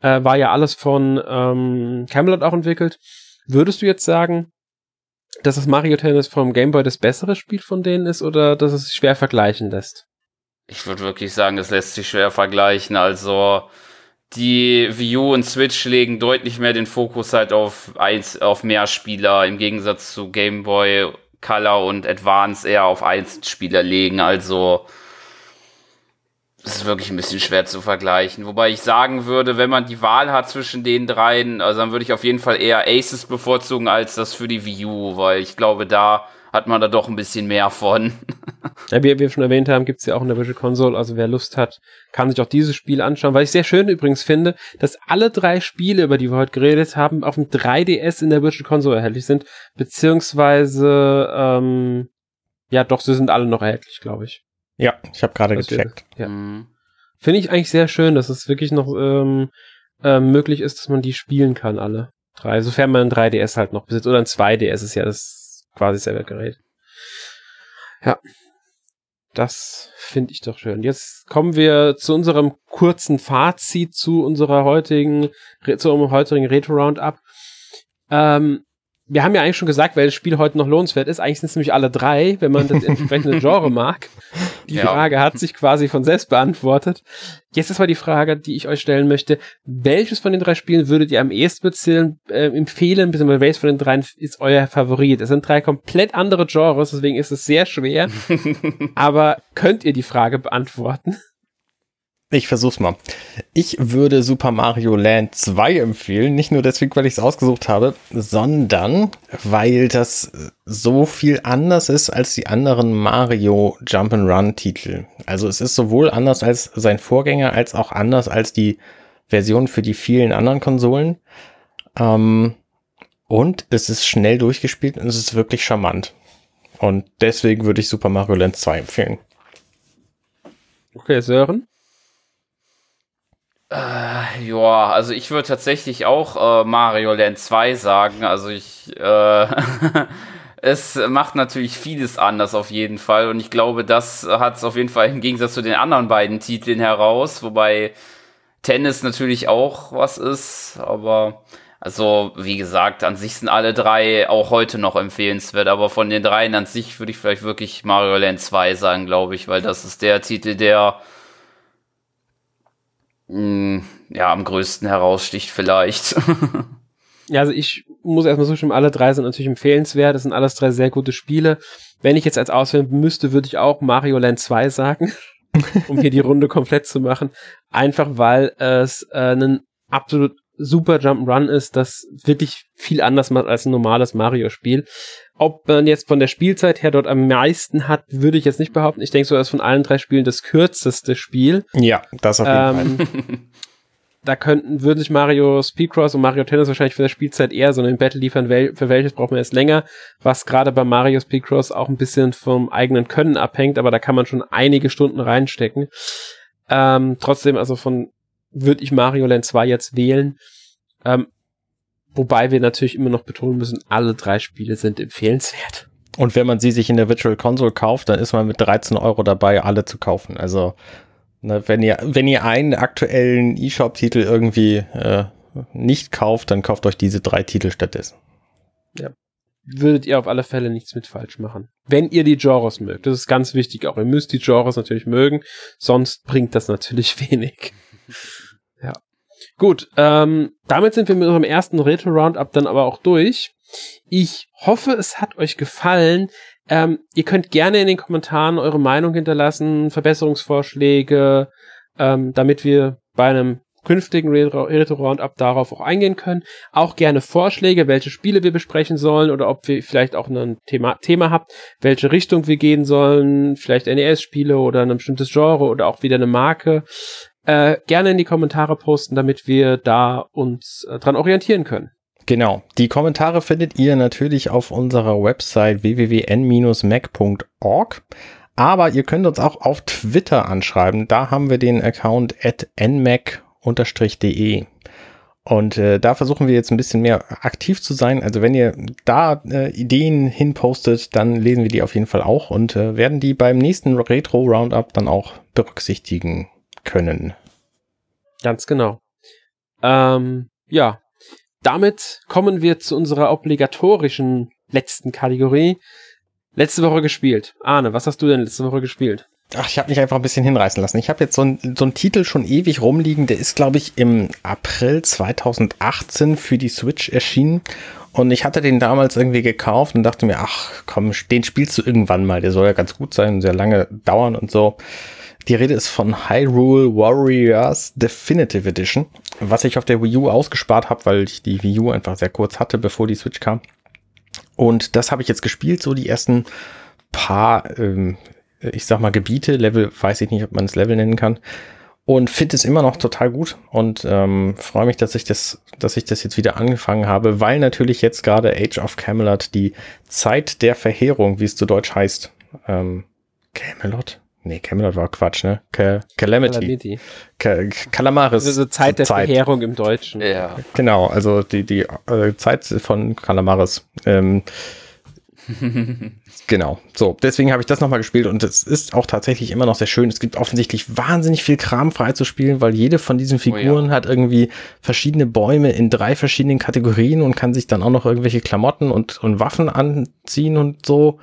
äh, war ja alles von ähm, Camelot auch entwickelt. Würdest du jetzt sagen, dass das Mario Tennis vom Game Boy das bessere Spiel von denen ist oder dass es sich schwer vergleichen lässt? Ich würde wirklich sagen, es lässt sich schwer vergleichen. Also die Wii U und Switch legen deutlich mehr den Fokus halt auf eins, auf mehr Spieler im Gegensatz zu Game Boy Color und Advance eher auf Einzelspieler legen. Also das ist wirklich ein bisschen schwer zu vergleichen. Wobei ich sagen würde, wenn man die Wahl hat zwischen den dreien, also dann würde ich auf jeden Fall eher Aces bevorzugen als das für die Wii U, weil ich glaube, da hat man da doch ein bisschen mehr von. *laughs* Ja, wie wir schon erwähnt haben, gibt's ja auch in der Virtual Console, also wer Lust hat, kann sich auch dieses Spiel anschauen. Weil ich sehr schön übrigens finde, dass alle drei Spiele, über die wir heute geredet haben, auf dem 3DS in der Virtual Console erhältlich sind, beziehungsweise ähm, ja doch, sie sind alle noch erhältlich, glaube ich. Ja, ich habe gerade gecheckt. Ja. Mhm. Finde ich eigentlich sehr schön, dass es wirklich noch ähm, äh, möglich ist, dass man die spielen kann, alle drei, sofern man ein 3DS halt noch besitzt oder ein 2DS ist ja das quasi selber Gerät. Ja. Das finde ich doch schön. Jetzt kommen wir zu unserem kurzen Fazit zu unserer heutigen, zu unserem heutigen Retro Roundup. Ähm, wir haben ja eigentlich schon gesagt, welches Spiel heute noch lohnenswert ist. Eigentlich sind es nämlich alle drei, wenn man das entsprechende *laughs* Genre mag. Die ja. Frage hat sich quasi von selbst beantwortet. Jetzt ist mal die Frage, die ich euch stellen möchte. Welches von den drei Spielen würdet ihr am ehesten bezählen, äh, empfehlen, beziehungsweise welches von den dreien ist euer Favorit? Es sind drei komplett andere Genres, deswegen ist es sehr schwer. *laughs* Aber könnt ihr die Frage beantworten? Ich versuch's mal. Ich würde Super Mario Land 2 empfehlen. Nicht nur deswegen, weil ich es ausgesucht habe, sondern weil das so viel anders ist als die anderen Mario Jump'n'Run Titel. Also es ist sowohl anders als sein Vorgänger, als auch anders als die Version für die vielen anderen Konsolen. Ähm, und es ist schnell durchgespielt und es ist wirklich charmant. Und deswegen würde ich Super Mario Land 2 empfehlen. Okay, Sören? Äh, ja, also ich würde tatsächlich auch äh, Mario Land 2 sagen. Also ich, äh, *laughs* es macht natürlich vieles anders auf jeden Fall. Und ich glaube, das hat es auf jeden Fall im Gegensatz zu den anderen beiden Titeln heraus. Wobei Tennis natürlich auch was ist. Aber also, wie gesagt, an sich sind alle drei auch heute noch empfehlenswert. Aber von den dreien an sich würde ich vielleicht wirklich Mario Land 2 sagen, glaube ich. Weil das ist der Titel, der mh, hm, ja, am größten heraussticht vielleicht. *laughs* ja, also ich muss erstmal zustimmen, alle drei sind natürlich empfehlenswert. Das sind alles drei sehr gute Spiele. Wenn ich jetzt als auswählen müsste, würde ich auch Mario Land 2 sagen, *laughs* um hier die Runde komplett zu machen. Einfach weil es äh, ein absolut super Jump'n'Run ist, das wirklich viel anders macht als ein normales Mario-Spiel. Ob man jetzt von der Spielzeit her dort am meisten hat, würde ich jetzt nicht behaupten. Ich denke so, dass von allen drei Spielen das kürzeste Spiel. Ja, das auf jeden ähm, Fall. *laughs* da könnten, würden sich Mario Speedcross und Mario Tennis wahrscheinlich für der Spielzeit eher so einen Battle liefern, wel für welches braucht man jetzt länger, was gerade bei Mario Speedcross auch ein bisschen vom eigenen Können abhängt, aber da kann man schon einige Stunden reinstecken. Ähm, trotzdem, also von würde ich Mario Land 2 jetzt wählen. Ähm, wobei wir natürlich immer noch betonen müssen, alle drei Spiele sind empfehlenswert. Und wenn man sie sich in der Virtual Console kauft, dann ist man mit 13 Euro dabei, alle zu kaufen. Also, ne, wenn ihr, wenn ihr einen aktuellen eShop-Titel irgendwie äh, nicht kauft, dann kauft euch diese drei Titel stattdessen. Ja. Würdet ihr auf alle Fälle nichts mit falsch machen. Wenn ihr die Genres mögt. Das ist ganz wichtig auch. Ihr müsst die Genres natürlich mögen, sonst bringt das natürlich *laughs* wenig. Gut, ähm, damit sind wir mit unserem ersten Retro-Roundup dann aber auch durch. Ich hoffe, es hat euch gefallen. Ähm, ihr könnt gerne in den Kommentaren eure Meinung hinterlassen, Verbesserungsvorschläge, ähm, damit wir bei einem künftigen Retro-Roundup darauf auch eingehen können. Auch gerne Vorschläge, welche Spiele wir besprechen sollen oder ob wir vielleicht auch ein Thema, Thema habt, welche Richtung wir gehen sollen, vielleicht NES-Spiele oder ein bestimmtes Genre oder auch wieder eine Marke äh, gerne in die Kommentare posten, damit wir da uns äh, dran orientieren können. Genau. Die Kommentare findet ihr natürlich auf unserer Website www.n-mac.org. Aber ihr könnt uns auch auf Twitter anschreiben. Da haben wir den Account at nmac-de. Und äh, da versuchen wir jetzt ein bisschen mehr aktiv zu sein. Also wenn ihr da äh, Ideen hinpostet, dann lesen wir die auf jeden Fall auch und äh, werden die beim nächsten Retro Roundup dann auch berücksichtigen können. Ganz genau. Ähm, ja, damit kommen wir zu unserer obligatorischen letzten Kategorie. Letzte Woche gespielt. Arne, was hast du denn letzte Woche gespielt? Ach, ich habe mich einfach ein bisschen hinreißen lassen. Ich habe jetzt so, ein, so einen Titel schon ewig rumliegen. Der ist, glaube ich, im April 2018 für die Switch erschienen. Und ich hatte den damals irgendwie gekauft und dachte mir, ach komm, den spielst du irgendwann mal. Der soll ja ganz gut sein, sehr lange dauern und so. Die Rede ist von Hyrule Warriors Definitive Edition, was ich auf der Wii U ausgespart habe, weil ich die Wii U einfach sehr kurz hatte, bevor die Switch kam. Und das habe ich jetzt gespielt, so die ersten paar, ähm, ich sag mal, Gebiete, Level, weiß ich nicht, ob man es Level nennen kann. Und finde es immer noch total gut und ähm, freue mich, dass ich das, dass ich das jetzt wieder angefangen habe, weil natürlich jetzt gerade Age of Camelot die Zeit der Verheerung, wie es zu Deutsch heißt, ähm, Camelot? Nee, Camelot war Quatsch, ne? Ca Calamity. Calamity. Ca Calamaris. Also Zeit der Verheerung im Deutschen. Ja. Genau, also die, die äh, Zeit von Calamaris. Ähm, *laughs* genau, so. Deswegen habe ich das nochmal gespielt und es ist auch tatsächlich immer noch sehr schön. Es gibt offensichtlich wahnsinnig viel Kram frei zu spielen, weil jede von diesen Figuren Oh ja. hat irgendwie verschiedene Bäume in drei verschiedenen Kategorien und kann sich dann auch noch irgendwelche Klamotten und, und Waffen anziehen und so.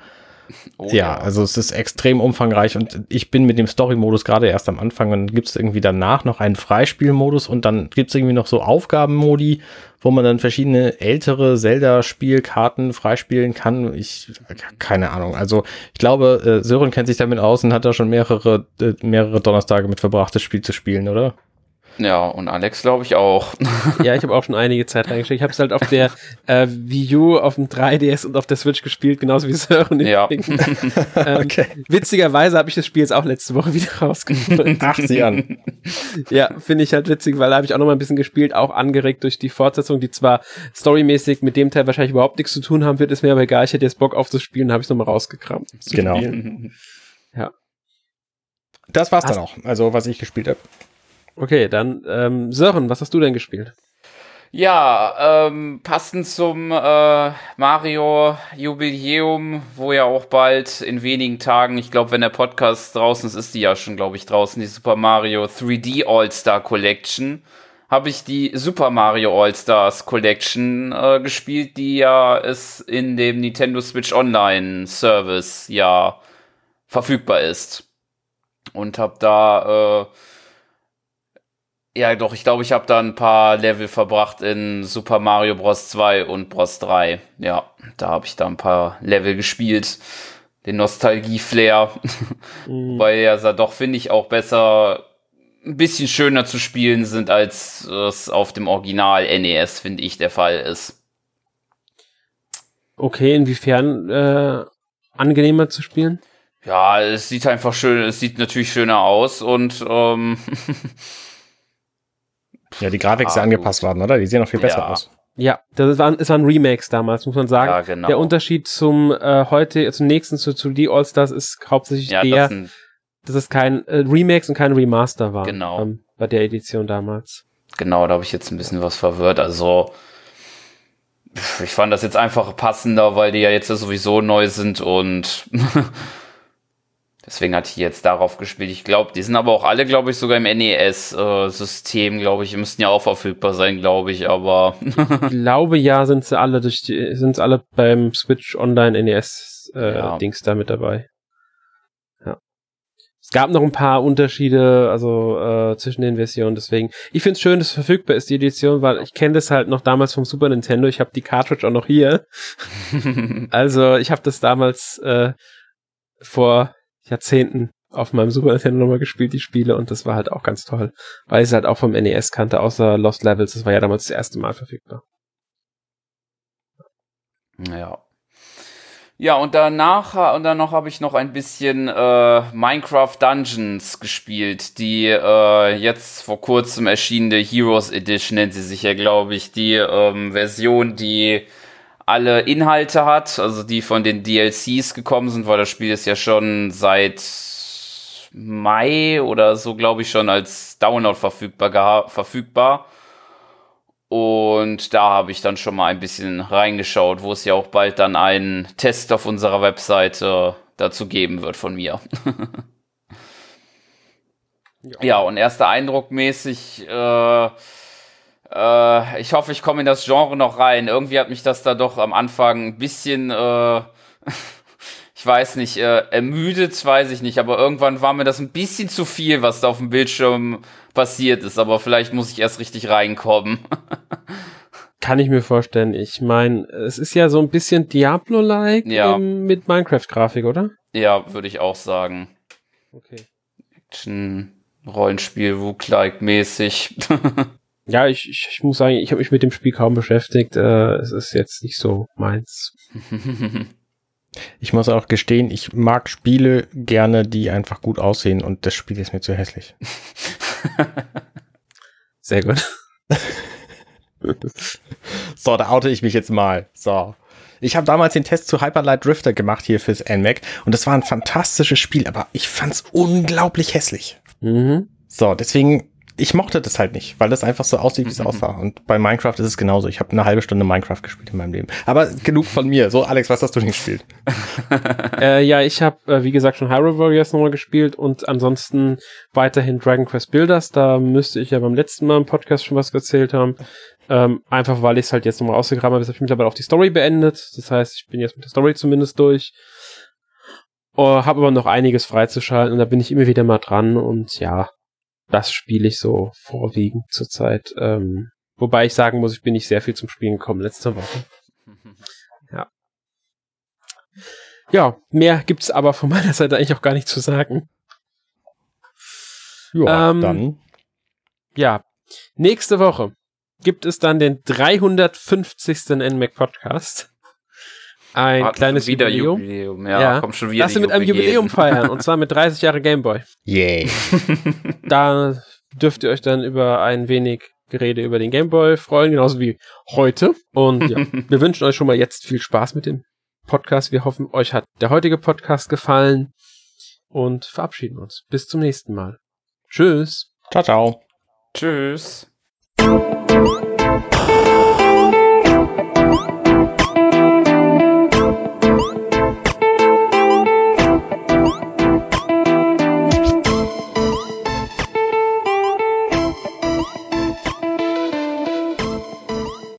*laughs* Oh, ja, also es ist extrem umfangreich und ich bin mit dem Story-Modus gerade erst am Anfang und dann gibt es irgendwie danach noch einen Freispielmodus und dann gibt es irgendwie noch so Aufgabenmodi, wo man dann verschiedene ältere Zelda-Spielkarten freispielen kann. Ich, keine Ahnung. Also ich glaube, äh, Sören kennt sich damit aus und hat da schon mehrere, äh, mehrere Donnerstage mit verbracht, das Spiel zu spielen, oder? Ja, und Alex glaube ich auch. *laughs* Ja, ich habe auch schon einige Zeit reingesteckt. Ich habe es halt auf der äh, Wii U, auf dem 3DS und auf der Switch gespielt, genauso wie Sören. Ja. *laughs* ähm, Okay. Witzigerweise habe ich das Spiel jetzt auch letzte Woche *laughs* wieder rausgeholt. Ach, sie an. ja, finde ich halt witzig, weil da habe ich auch noch mal ein bisschen gespielt, auch angeregt durch die Fortsetzung, die zwar storymäßig mit dem Teil wahrscheinlich überhaupt nichts zu tun haben wird, ist mir aber egal. Ich hätte jetzt Bock aufzuspielen, habe ich noch mal rausgekramt. Genau. spielen. Das war's Hast- dann auch. Also, was ich gespielt habe. Okay, dann ähm, Sören, was hast du denn gespielt? Ja, ähm, passend zum äh, Mario Jubiläum, wo ja auch bald in wenigen Tagen, ich glaube, wenn der Podcast draußen ist, ist die ja schon, glaube ich, draußen, die Super Mario 3D All-Star Collection, habe ich die Super Mario All-Stars Collection äh, gespielt, die ja es in dem Nintendo Switch Online Service ja verfügbar ist. Und habe da äh, ja, doch, ich glaube, ich habe da ein paar Level verbracht in Super Mario Bros. 2 und Bros. 3. Ja, da habe ich da ein paar Level gespielt. Den Nostalgie-Flair. *laughs* Mhm. Weil ja da doch, finde ich, auch besser ein bisschen schöner zu spielen sind, als es auf dem Original NES, finde ich, der Fall ist. Okay, inwiefern äh, angenehmer zu spielen? Ja, es sieht einfach schön, es sieht natürlich schöner aus und ähm, *laughs* Ja, die Grafik ist ja Ah, angepasst worden, oder? Die sehen auch viel besser Ja. aus. Ja, das waren, es waren Remakes damals, muss man sagen. ja, genau. Der Unterschied zum äh, heute, zum nächsten zu 2D All-Stars ist hauptsächlich ja, der, das sind, dass es kein äh, Remakes und kein Remaster war. Genau. Ähm, bei der Edition damals. Genau, da habe ich jetzt ein bisschen was verwirrt. Also, ich fand das jetzt einfach passender, weil die ja jetzt sowieso neu sind und *laughs* deswegen hatte ich jetzt darauf gespielt. Ich glaube, die sind aber auch alle, glaube ich, sogar im NES-System, glaube ich, müssten ja auch verfügbar sein, glaube ich, aber *laughs* Ich glaube, ja, sind sie alle durch die, sind sie alle beim Switch Online NES äh, Ja. Dings da mit dabei. Ja. Es gab noch ein paar Unterschiede, also äh, zwischen den Versionen, deswegen. Ich finde es schön, dass es verfügbar ist, die Edition, weil ich kenne das halt noch damals vom Super Nintendo. Ich habe die Cartridge auch noch hier. *laughs* Also ich habe das damals äh, vor Jahrzehnten auf meinem Super Nintendo nochmal gespielt, die Spiele, und das war halt auch ganz toll, weil ich es halt auch vom NES kannte, außer Lost Levels, das war ja damals das erste Mal verfügbar. Ja. Ja, und danach, und dann noch habe ich noch ein bisschen äh, Minecraft Dungeons gespielt, die äh, jetzt vor kurzem erschienene Heroes Edition nennt sie sich ja, glaube ich, die ähm, Version, die alle Inhalte hat, also die von den DLCs gekommen sind, weil das Spiel ist ja schon seit Mai oder so, glaube ich, schon als Download verfügbar, verfügbar. Und da habe ich dann schon mal ein bisschen reingeschaut, wo es ja auch bald dann einen Test auf unserer Webseite dazu geben wird von mir. *laughs* ja, und erster Eindruck mäßig, äh, äh, ich hoffe, ich komme in das Genre noch rein. Irgendwie hat mich das da doch am Anfang ein bisschen, äh, *laughs* ich weiß nicht, äh, ermüdet, weiß ich nicht, aber irgendwann war mir das ein bisschen zu viel, was da auf dem Bildschirm passiert ist, aber vielleicht muss ich erst richtig reinkommen. *laughs* Kann ich mir vorstellen. Ich meine, es ist ja so ein bisschen Diablo-like Ja. mit Minecraft-Grafik, oder? ja, würde ich auch sagen. Okay. Action, Rollenspiel, Rook-like mäßig. *laughs* Ja, ich, ich, ich muss sagen, ich habe mich mit dem Spiel kaum beschäftigt. Äh, es ist jetzt nicht so meins. Ich muss auch gestehen, ich mag Spiele gerne, die einfach gut aussehen und das Spiel ist mir zu hässlich. *laughs* Sehr gut. *laughs* So, da oute ich mich jetzt mal. So. Ich habe damals den Test zu Hyper Light Drifter gemacht hier fürs NMAC und das war ein fantastisches Spiel, aber ich fand's unglaublich hässlich. Mhm. So, deswegen, ich mochte das halt nicht, weil das einfach so aussieht, wie es aussah. Und bei Minecraft ist es genauso. Ich habe eine halbe Stunde Minecraft gespielt in meinem Leben. Aber genug von mir. So, Alex, was hast du denn gespielt? *laughs* Äh, ja, ich habe, äh, wie gesagt, schon Hyrule Warriors nochmal gespielt und ansonsten weiterhin Dragon Quest Builders. Da müsste ich ja beim letzten Mal im Podcast schon was erzählt haben. Ähm, einfach weil ich es halt jetzt nochmal ausgegraben habe. Jetzt habe ich mittlerweile auch die Story beendet. Das heißt, ich bin jetzt mit der Story zumindest durch. Oh, habe aber noch einiges freizuschalten und da bin ich immer wieder mal dran und ja, das spiele ich so vorwiegend zurzeit. Ähm, wobei ich sagen muss, ich bin nicht sehr viel zum Spielen gekommen letzte Woche. *laughs* Ja. Ja, mehr gibt's aber von meiner Seite eigentlich auch gar nicht zu sagen. Ja, Ähm, dann. Ja, nächste Woche gibt es dann den 350. NMAC Podcast. Ein Hat kleines schon wieder Jubiläum. Jubiläum. Ja, Ja. kommt schon wieder Lass mit einem. Jubiläum feiern, und zwar mit 30 Jahre Gameboy. Yay. *laughs* Da dürft ihr euch dann über ein wenig Gerede über den Gameboy freuen, genauso wie heute. Und ja, *laughs* wir wünschen euch schon mal jetzt viel Spaß mit dem Podcast. Wir hoffen, euch hat der heutige Podcast gefallen und verabschieden uns. Bis zum nächsten Mal. Tschüss. Ciao, ciao. Tschüss.